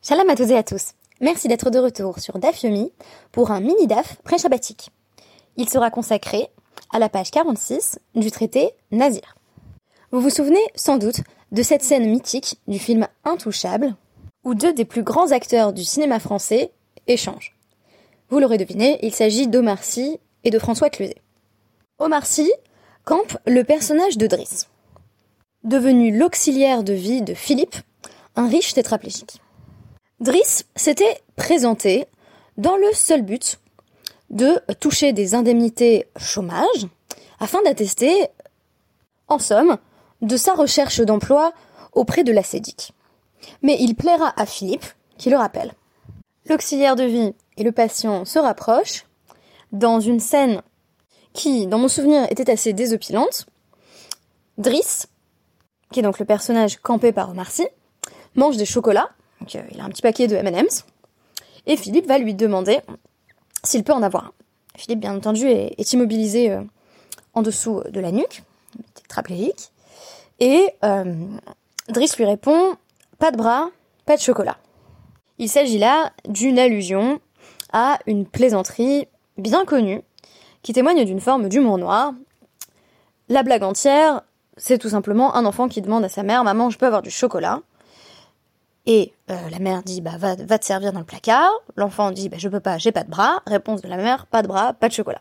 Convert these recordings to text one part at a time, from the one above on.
Shalom à toutes et à tous. Merci d'être de retour sur DAF Yomi pour un mini DAF pré-shabbatique. Il sera consacré à la page 46 du traité Nazir. Vous vous souvenez sans doute de cette scène mythique du film Intouchable où deux des plus grands acteurs du cinéma français échangent. Vous l'aurez deviné, il s'agit d'Omar Sy et de François Cluzet. Omar Sy campe le personnage de Driss, devenu l'auxiliaire de vie de Philippe, un riche tétraplégique. Driss s'était présenté dans le seul but de toucher des indemnités chômage afin d'attester, en somme, de sa recherche d'emploi auprès de la SEDIC. Mais il plaira à Philippe, qui le rappelle. L'auxiliaire de vie et le patient se rapprochent dans une scène qui, dans mon souvenir, était assez désopilante. Driss, qui est donc le personnage campé par Omar mange des chocolats, donc euh, il a un petit paquet de M&M's, et Philippe va lui demander s'il peut en avoir un. Philippe, bien entendu, est, immobilisé euh, en dessous de la nuque, tétraplégique, et euh, Driss lui répond pas de bras, pas de chocolat. Il s'agit là d'une allusion à une plaisanterie bien connue qui témoigne d'une forme d'humour noir. La blague entière, c'est tout simplement un enfant qui demande à sa mère Maman, je peux avoir du chocolat? Et euh, la mère dit bah, va, te servir dans le placard. L'enfant dit bah, Je peux pas, j'ai pas de bras. Réponse de la mère Pas de bras, pas de chocolat.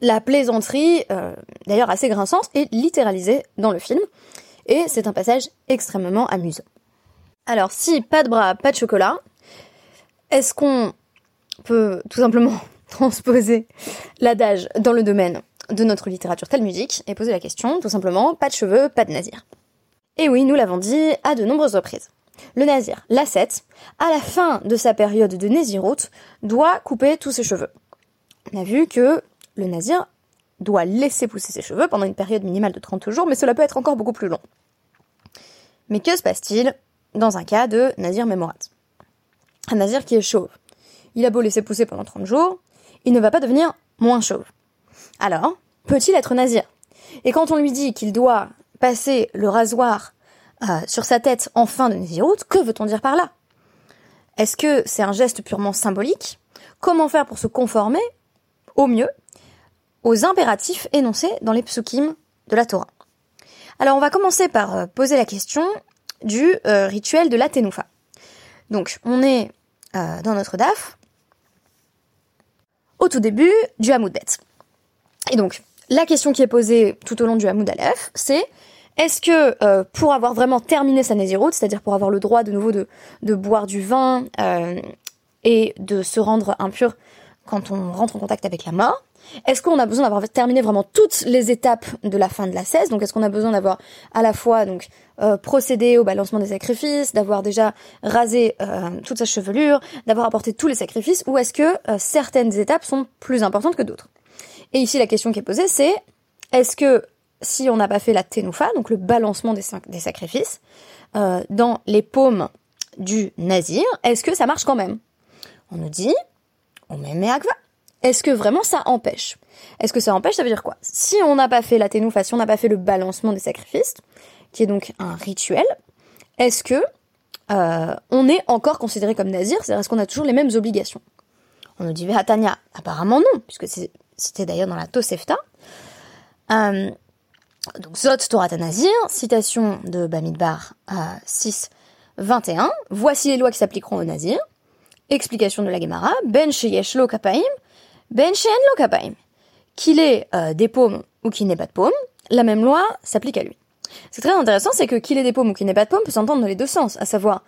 La plaisanterie, euh, d'ailleurs assez grinçante, est littéralisée dans le film. Et c'est un passage extrêmement amusant. Alors, si pas de bras, pas de chocolat, est-ce qu'on peut tout simplement transposer l'adage dans le domaine de notre littérature talmudique et poser la question, tout simplement, pas de cheveux, pas de nazir. Et oui, nous l'avons dit à de nombreuses reprises. Le nazir, l'ascète, à la fin de sa période de naziroute, doit couper tous ses cheveux. On a vu que le nazir doit laisser pousser ses cheveux pendant une période minimale de 30 jours, mais cela peut être encore beaucoup plus long. Mais que se passe-t-il dans un cas de nazir mémorat Un nazir qui est chauve. Il a beau laisser pousser pendant 30 jours, il ne va pas devenir moins chauve. Alors, peut-il être nazir? Et quand on lui dit qu'il doit passer le rasoir euh, sur sa tête en fin de naziroute, que veut-on dire par là? Est-ce que c'est un geste purement symbolique? Comment faire pour se conformer, au mieux, aux impératifs énoncés dans les psukim de la Torah? Alors on va commencer par euh, poser la question du euh, rituel de la Tenoufa. Donc on est dans notre DAF, au tout début du Hamoud Bet. Et donc, la question qui est posée tout au long du Hamoud Aleph, c'est est-ce que euh, pour avoir vraiment terminé sa Néziroute, c'est-à-dire pour avoir le droit de nouveau de, boire du vin euh, et de se rendre impur quand on rentre en contact avec la mort, est-ce qu'on a besoin d'avoir terminé vraiment toutes les étapes de la fin de la cesse? Donc est-ce qu'on a besoin d'avoir à la fois donc euh, procédé au balancement des sacrifices, d'avoir déjà rasé toute sa chevelure, d'avoir apporté tous les sacrifices, ou est-ce que certaines étapes sont plus importantes que d'autres? Et ici la question qui est posée c'est est-ce que si on n'a pas fait la tenoufa, donc le balancement des, sacrifices, dans les paumes du nazir, est-ce que ça marche quand même? On nous dit on met akva. Est-ce que vraiment ça empêche? Est-ce que ça empêche Ça veut dire quoi? Si on n'a pas fait la ténoufa, si on n'a pas fait le balancement des sacrifices, qui est donc un rituel, est-ce que euh, on est encore considéré comme nazir? C'est-à-dire est-ce qu'on a toujours les mêmes obligations? On nous dit Vehatania, apparemment non, puisque c'était d'ailleurs dans la Tosefta. Euh, donc Zot Torah Nazir, citation de Bamidbar à 6, 21. Voici les lois qui s'appliqueront aux nazirs. Explication de la Gemara, ben sheyesh lo kapaim, ben she'en lo kapaim. Qu'il ait euh, des paumes ou qu'il n'ait pas de paumes, la même loi s'applique à lui. C'est très intéressant, c'est que qu'il ait des paumes ou qu'il n'ait pas de paumes peut s'entendre dans les deux sens, à savoir,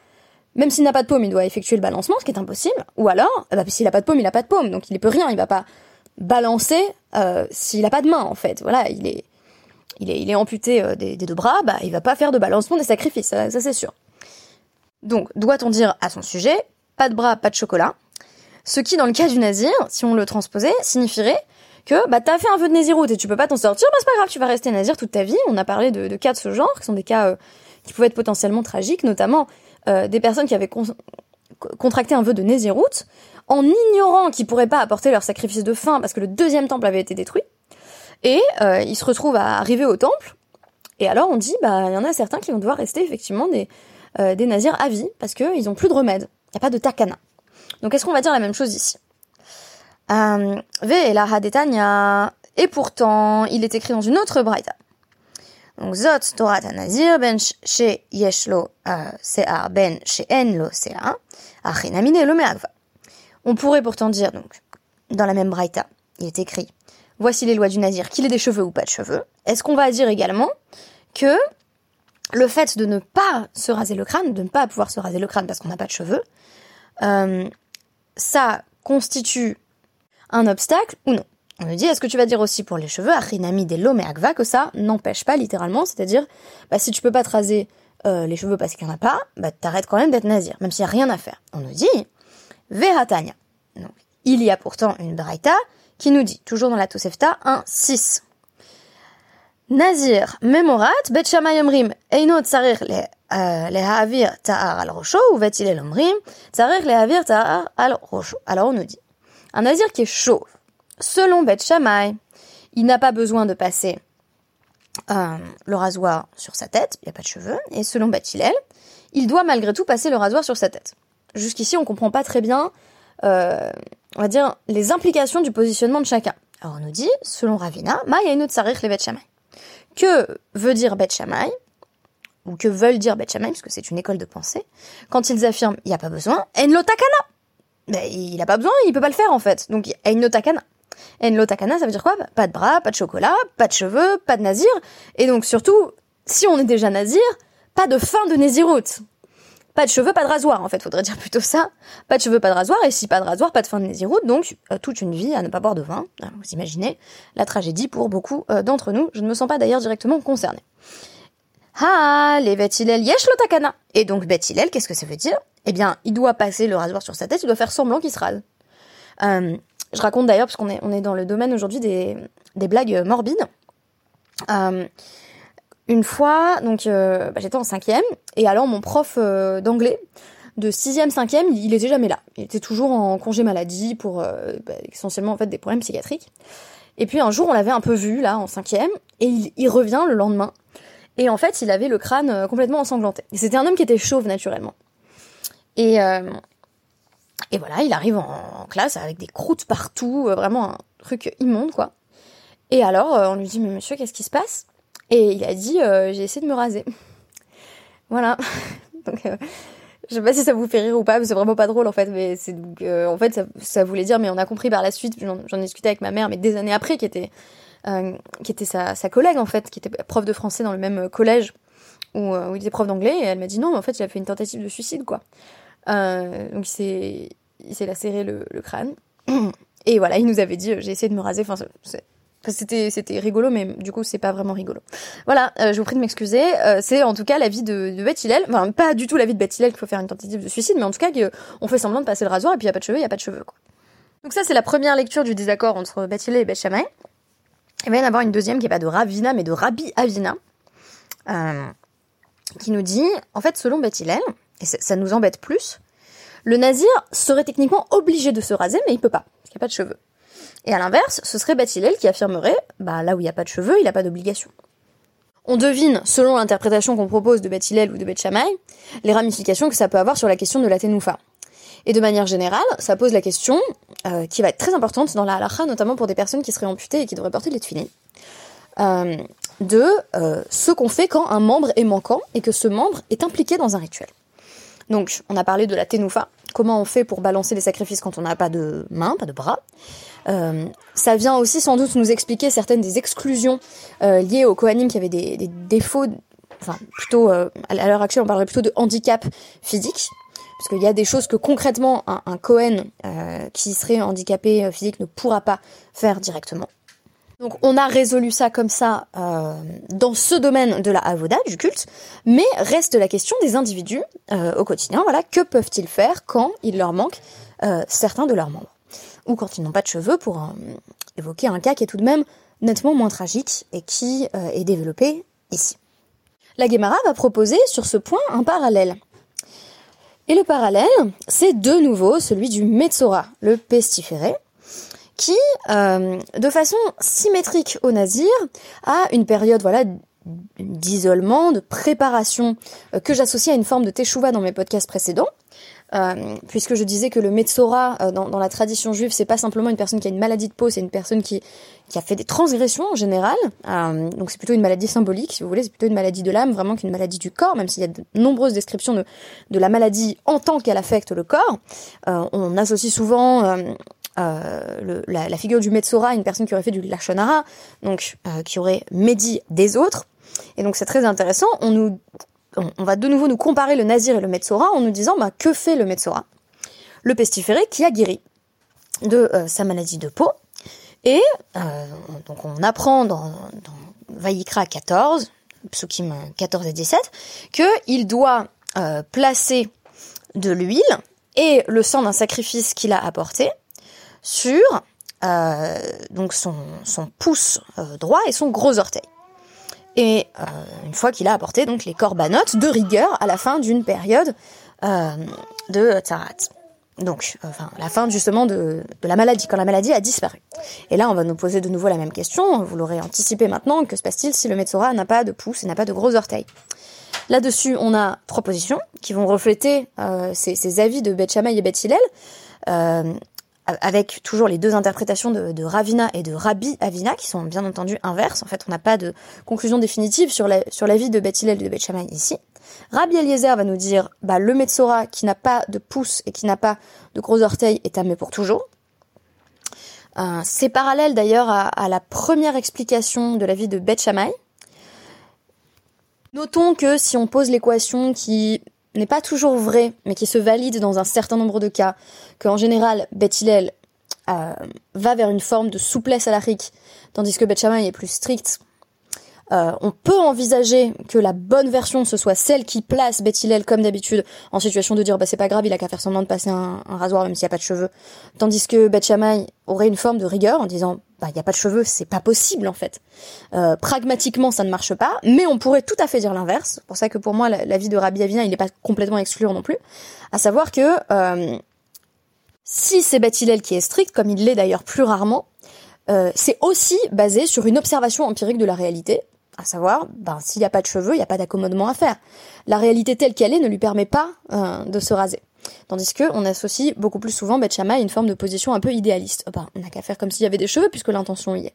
même s'il n'a pas de paume, il doit effectuer le balancement, ce qui est impossible, ou alors, eh ben, s'il n'a pas de paume, il n'a pas de paume, donc il ne peut rien, il va pas balancer euh, s'il n'a pas de main, en fait. Voilà, il est, il est, amputé euh, des, deux bras, bah, il va pas faire de balancement des sacrifices, ça c'est sûr. Donc, doit-on dire à son sujet, pas de bras, pas de chocolat. Ce qui, dans le cas du nazir, si on le transposait, signifierait que bah t'as fait un vœu de naziroute et tu peux pas t'en sortir, bah c'est pas grave, tu vas rester nazir toute ta vie. On a parlé de, cas de ce genre, qui sont des cas euh, qui pouvaient être potentiellement tragiques, notamment euh, des personnes qui avaient contracté un vœu de naziroute en ignorant qu'ils pourraient pas apporter leur sacrifice de faim parce que le deuxième temple avait été détruit. Et euh, ils se retrouvent à arriver au temple. Et alors on dit, bah il y en a certains qui vont devoir rester effectivement des, euh, nazirs à vie parce qu'ils ont plus de remède. Il n'y a pas de takana. Donc est-ce qu'on va dire la même chose ici? Euh, la Et pourtant, il est écrit dans une autre braïta. Donc zot Torah nazir ben she yeshlo se'ar ben en lo se'ar achinamine lo. On pourrait pourtant dire donc dans la même braïta, il est écrit voici les lois du nazir, qu'il ait des cheveux ou pas de cheveux. Est-ce qu'on va dire également que le fait de ne pas se raser le crâne, de ne pas pouvoir se raser le crâne parce qu'on n'a pas de cheveux, euh, ça constitue un obstacle ou non? On nous dit, est-ce que tu vas dire aussi pour les cheveux, achinami de l'homme et que ça n'empêche pas littéralement, c'est-à-dire, bah, si tu peux pas te raser euh, les cheveux parce qu'il n'y en a pas, bah, t'arrêtes quand même d'être nazir, même s'il n'y a rien à faire. On nous dit, vehatanya. Donc, il y a pourtant une braïta qui nous dit, toujours dans la Tosefta, un 6. Nazir memorat bet shamay omrim eino tsarir lehavir ta'ar al rosho ou bet ilel omrim tsarir lehavir ta'ar al rosho. Alors on nous dit, un nazir qui est chauve, selon Bet Shammai, il n'a pas besoin de passer euh, le rasoir sur sa tête, il n'y a pas de cheveux, et selon Bet Hillel, il doit malgré tout passer le rasoir sur sa tête. Jusqu'ici, on comprend pas très bien, euh, on va dire, les implications du positionnement de chacun. Alors on nous dit, selon Ravina, Ma le Bet Shammai. Que veut dire Bet Shammai ou que veulent dire Bet Shammai, parce que c'est une école de pensée, quand ils affirment il n'y a pas besoin, En Takana ben, il a pas besoin, il peut pas le faire en fait. Donc Enlo Takana. Enlo Takana, ça veut dire quoi? Pas de bras, pas de chocolat, pas de cheveux, pas de nazir. Et donc surtout, si on est déjà nazir, pas de fin de Néziroute. Pas de cheveux, pas de rasoir, en fait, faudrait dire plutôt ça. Pas de cheveux, pas de rasoir, et si pas de rasoir, pas de fin de Néziroute, donc euh, toute une vie à ne pas boire de vin. vous imaginez la tragédie pour beaucoup euh, d'entre nous. Je ne me sens pas d'ailleurs directement concernée. Ah, les Betilel yesh lo takana. Et donc Betilel, qu'est-ce que ça veut dire? Eh bien, il doit passer le rasoir sur sa tête, il doit faire semblant qu'il se rase. Euh, je raconte d'ailleurs, parce qu'on est, dans le domaine aujourd'hui des, blagues morbides. Une fois, donc euh, bah, j'étais en cinquième, et alors mon prof d'anglais de sixième, cinquième, il, était jamais là. Il était toujours en congé maladie pour bah, essentiellement en fait des problèmes psychiatriques. Et puis un jour, on l'avait un peu vu là en cinquième, et il, il, revient le lendemain. Et en fait, il avait le crâne complètement ensanglanté. C'était un homme qui était chauve naturellement. Et, euh, et voilà, il arrive en, classe avec des croûtes partout, euh, vraiment un truc immonde, quoi. Et alors, euh, on lui dit, mais monsieur, qu'est-ce qui se passe? Et il a dit, j'ai essayé de me raser. voilà. donc, je sais pas si ça vous fait rire ou pas, mais c'est vraiment pas drôle en fait. Mais c'est en fait, ça, voulait dire, mais on a compris par la suite. J'en discutais avec ma mère, mais des années après, qui était, qui était sa, sa, collègue en fait, qui était prof de français dans le même collège où, où il était prof d'anglais. Et elle m'a dit non, mais en fait, il a fait une tentative de suicide, quoi. Euh, donc il s'est lacéré le, le crâne. Et voilà, il nous avait dit, j'ai essayé de me raser. Enfin, c'était c'était rigolo, mais du coup c'est pas vraiment rigolo. Voilà, euh, je vous prie de m'excuser. Euh, c'est en tout cas la vie de, de Beth. Enfin, pas du tout la vie de Beth qu'il faut faire une tentative de suicide, mais en tout cas qu'on fait semblant de passer le rasoir et puis y a pas de cheveux, y a pas de cheveux. Quoi. Donc ça c'est la première lecture du désaccord entre Beth et Beth Shammai. Il va y en avoir une deuxième qui est pas de Ravina mais de Rabbi Avina, euh, qui nous dit, en fait selon Beth et ça nous embête plus, le nazir serait techniquement obligé de se raser, mais il peut pas, parce qu'il n'y a pas de cheveux. Et à l'inverse, ce serait Bathilel qui affirmerait, bah là où il n'y a pas de cheveux, il n'a pas d'obligation. On devine, selon l'interprétation qu'on propose de Bathilel ou de Beth les ramifications que ça peut avoir sur la question de la tenoufa. Et de manière générale, ça pose la question, euh, qui va être très importante dans la halakha, notamment pour des personnes qui seraient amputées et qui devraient porter les tefillin, euh, de euh, ce qu'on fait quand un membre est manquant et que ce membre est impliqué dans un rituel. Donc, on a parlé de la tenoufa, comment on fait pour balancer les sacrifices quand on n'a pas de main, pas de bras. Euh, ça vient aussi sans doute nous expliquer certaines des exclusions euh, liées au Kohanim qui avaient des, défauts, enfin plutôt euh, à l'heure actuelle on parlerait plutôt de handicap physique, parce qu'il y a des choses que concrètement un, un Kohen qui serait handicapé physique ne pourra pas faire directement. Donc on a résolu ça comme ça euh, dans ce domaine de la avoda, du culte, mais reste la question des individus euh, au quotidien. Voilà, que peuvent-ils faire quand il leur manque euh, certains de leurs membres? Ou quand ils n'ont pas de cheveux, pour évoquer un cas qui est tout de même nettement moins tragique et qui est développé ici. La Gemara va proposer sur ce point un parallèle. Et le parallèle, c'est de nouveau celui du Metzora, le pestiféré, qui, euh, de façon symétrique au nazir, a une période voilà d'isolement, de préparation que j'associe à une forme de teshuva dans mes podcasts précédents. Euh, puisque je disais que le Metzora, euh, dans, la tradition juive, c'est pas simplement une personne qui a une maladie de peau, c'est une personne qui, qui a fait des transgressions en général. Euh, donc c'est plutôt une maladie symbolique, si vous voulez, c'est plutôt une maladie de l'âme, vraiment qu'une maladie du corps, même s'il y a de nombreuses descriptions de, de la maladie en tant qu'elle affecte le corps. on associe souvent la, figure du Metzora à une personne qui aurait fait du Lachonara, donc qui aurait médit des autres. Et donc c'est très intéressant. On nous on, va de nouveau nous comparer le Nazir et le Metzora en nous disant bah, que fait le Metzora? Le pestiféré qui a guéri de euh, sa maladie de peau. Et euh, donc on apprend dans, dans Vaïkra 14, Psukim 14 et 17, qu'il doit euh, placer de l'huile et le sang d'un sacrifice qu'il a apporté sur donc son, son pouce droit et son gros orteil. Et euh, une fois qu'il a apporté donc les corbanotes de rigueur à la fin d'une période euh, de tzarat. Donc, enfin, la fin justement de, la maladie, quand la maladie a disparu. Et là, on va nous poser de nouveau la même question. Vous l'aurez anticipé maintenant. Que se passe-t-il si le Metzora n'a pas de pouce et n'a pas de gros orteils? Là-dessus, on a trois positions qui vont refléter euh, ces, avis de Beth Shammai et Beth Hillel. Euh, avec toujours les deux interprétations de, Ravina et de Rabbi Avina, qui sont bien entendu inverses. En fait, on n'a pas de conclusion définitive sur la, sur vie de Beth et de Beth Shammai ici. Rabbi Eliezer va nous dire, bah, le Metzora qui n'a pas de pouce et qui n'a pas de gros orteils est amé pour toujours. Euh, c'est parallèle d'ailleurs à, la première explication de la vie de Beth Shammai. Notons que si on pose l'équation qui n'est pas toujours vrai, mais qui se valide dans un certain nombre de cas, qu'en général, Beth Hillel euh, va vers une forme de souplesse à la rique, tandis que Beth est plus strict. Euh, on peut envisager que la bonne version ce soit celle qui place Beth Hillel comme d'habitude en situation de dire bah c'est pas grave il a qu'à faire semblant de passer un, rasoir même s'il n'y a pas de cheveux tandis que Beth aurait une forme de rigueur en disant bah il n'y a pas de cheveux c'est pas possible en fait euh, pragmatiquement ça ne marche pas mais on pourrait tout à fait dire l'inverse pour ça que pour moi la, vie de Rabbi Avina il n'est pas complètement excluant non plus à savoir que euh, si c'est Beth Hillel qui est strict comme il l'est d'ailleurs plus rarement c'est aussi basé sur une observation empirique de la réalité à savoir, ben, s'il n'y a pas de cheveux, il n'y a pas d'accommodement à faire. La réalité telle qu'elle est ne lui permet pas euh, de se raser. Tandis que on associe beaucoup plus souvent Beth à une forme de position un peu idéaliste. Ben, on n'a qu'à faire comme s'il y avait des cheveux puisque l'intention y est.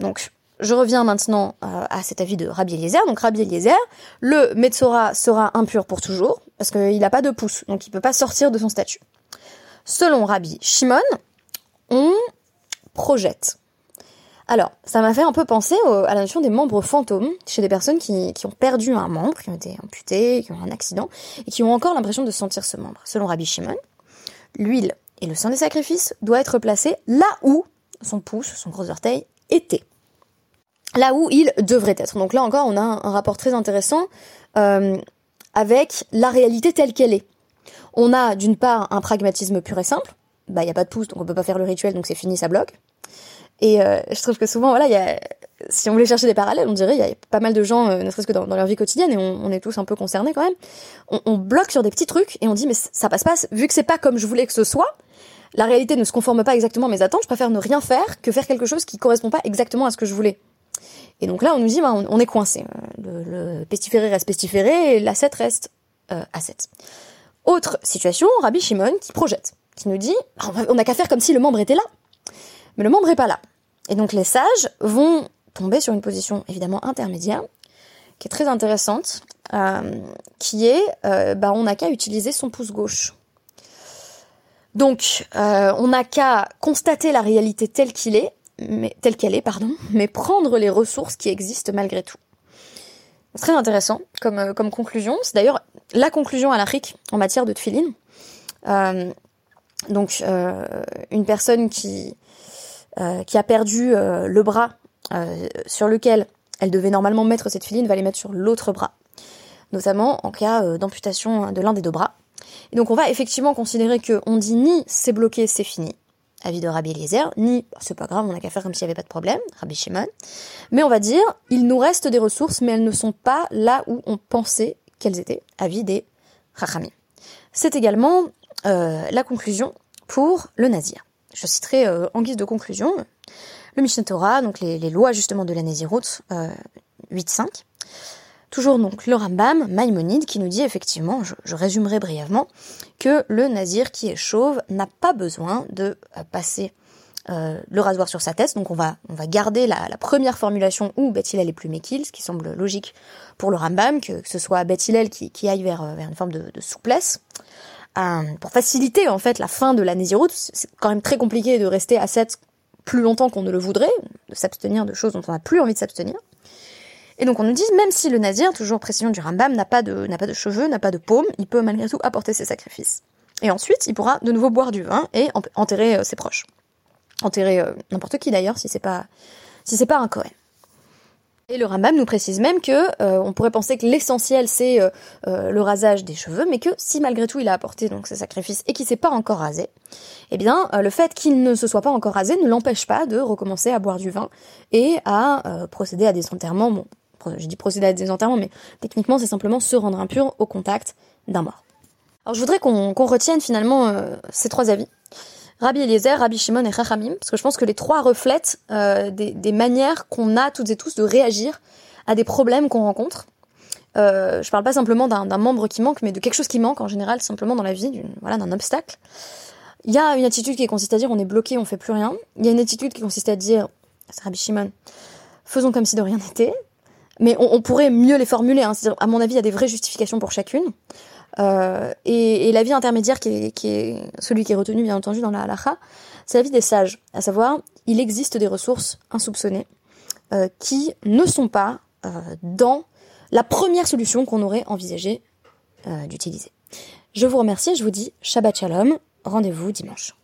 Donc, je reviens maintenant euh, à cet avis de Rabbi Eliezer. Donc Rabbi Eliezer, le Metzora sera impur pour toujours parce qu'il n'a pas de pouce, donc il peut pas sortir de son statut. Selon Rabbi Shimon, on projette alors, ça m'a fait un peu penser à la notion des membres fantômes chez des personnes qui, ont perdu un membre, qui ont été amputés, qui ont un accident, et qui ont encore l'impression de sentir ce membre. Selon Rabbi Shimon, l'huile et le sang des sacrifices doivent être placés là où son pouce, son gros orteil, était. Là où il devrait être. Donc là encore, on a un, rapport très intéressant euh, avec la réalité telle qu'elle est. On a d'une part un pragmatisme pur et simple. Bah, il n'y a pas de pouce, donc on peut pas faire le rituel, donc c'est fini, ça bloque. Et euh, je trouve que souvent, voilà, y a, si on voulait chercher des parallèles, on dirait il y a pas mal de gens, euh, ne serait-ce que dans, leur vie quotidienne, et on, est tous un peu concernés quand même. On, bloque sur des petits trucs et on dit mais ça passe pas. Vu que c'est pas comme je voulais que ce soit, la réalité ne se conforme pas exactement à mes attentes. Je préfère ne rien faire que faire quelque chose qui correspond pas exactement à ce que je voulais. Et donc là, on nous dit bah, on, est coincé. Le, le, pestiféré reste pestiféré et l'asset reste euh, asset. Autre situation, Rabbi Shimon qui projette, qui nous dit bah, on n'a qu'à faire comme si le membre était là. Mais le membre est pas là. Et donc les sages vont tomber sur une position évidemment intermédiaire, qui est très intéressante, euh, qui est, euh, bah, on n'a qu'à utiliser son pouce gauche. Donc, euh, on n'a qu'à constater la réalité telle qu'il est, mais telle qu'elle est, pardon, mais prendre les ressources qui existent malgré tout. Très intéressant comme, conclusion. C'est d'ailleurs la conclusion à la RIC en matière de tefilin. donc, une personne qui euh, qui a perdu euh, le bras euh, sur lequel elle devait normalement mettre cette filine, va les mettre sur l'autre bras, notamment en cas d'amputation de l'un des deux bras. Donc on va effectivement considérer que on dit ni c'est bloqué, c'est fini, avis de Rabbi Eliezer, ni bah, c'est pas grave, on n'a qu'à faire comme s'il n'y avait pas de problème, Rabbi Shimon. Mais on va dire, il nous reste des ressources, mais elles ne sont pas là où on pensait qu'elles étaient, avis des Rachami. C'est également la conclusion pour le Nazir je citerai euh, en guise de conclusion le Mishnah Torah, donc les, lois justement de la Nézirut, euh, 8.5. Toujours donc le Rambam, Maïmonide, qui nous dit effectivement, je, résumerai brièvement, que le nazir qui est chauve n'a pas besoin de euh, passer euh, le rasoir sur sa tête, donc on va, on va garder la, première formulation où Beth est plus méquille, ce qui semble logique pour le Rambam, que, ce soit Beth qui, qui aille vers, vers une forme de souplesse. Pour faciliter en fait la fin de la Nésiroute, c'est quand même très compliqué de rester à 7 plus longtemps qu'on ne le voudrait, de s'abstenir de choses dont on n'a plus envie de s'abstenir. Et donc on nous dit, même si le nazir, toujours précision du Rambam, n'a pas de, n'a pas de cheveux, n'a pas de paume, il peut malgré tout apporter ses sacrifices. Et ensuite, il pourra de nouveau boire du vin et enterrer euh, ses proches. Enterrer euh, n'importe qui d'ailleurs, si c'est pas, si c'est pas un Cohen. Et le Rambam nous précise même que euh, on pourrait penser que l'essentiel c'est le rasage des cheveux, mais que si malgré tout il a apporté donc ses sacrifices et qu'il s'est pas encore rasé, eh bien le fait qu'il ne se soit pas encore rasé ne l'empêche pas de recommencer à boire du vin et à procéder à des enterrements. Bon, j'ai dit procéder à des enterrements, mais techniquement c'est simplement se rendre impur au contact d'un mort. Alors je voudrais qu'on retienne finalement euh, ces trois avis. Rabbi Eliezer, Rabbi Shimon et Chachamim, parce que je pense que les trois reflètent euh, des, manières qu'on a toutes et tous de réagir à des problèmes qu'on rencontre. Euh, je parle pas simplement d'un membre qui manque, mais de quelque chose qui manque en général, simplement dans la vie, d'un obstacle. Il y a une attitude qui consiste à dire on est bloqué, on fait plus rien. Il y a une attitude qui consiste à dire, c'est Rabbi Shimon, faisons comme si de rien n'était mais on, pourrait mieux les formuler. Hein. À mon avis, il y a des vraies justifications pour chacune. Euh, et, et l'avis intermédiaire, qui est, qui est, celui qui est retenu bien entendu dans la halakha, c'est l'avis des sages. À savoir, il existe des ressources insoupçonnées euh, qui ne sont pas euh, dans la première solution qu'on aurait envisagé euh, d'utiliser. Je vous remercie et je vous dis Shabbat Shalom. Rendez-vous dimanche.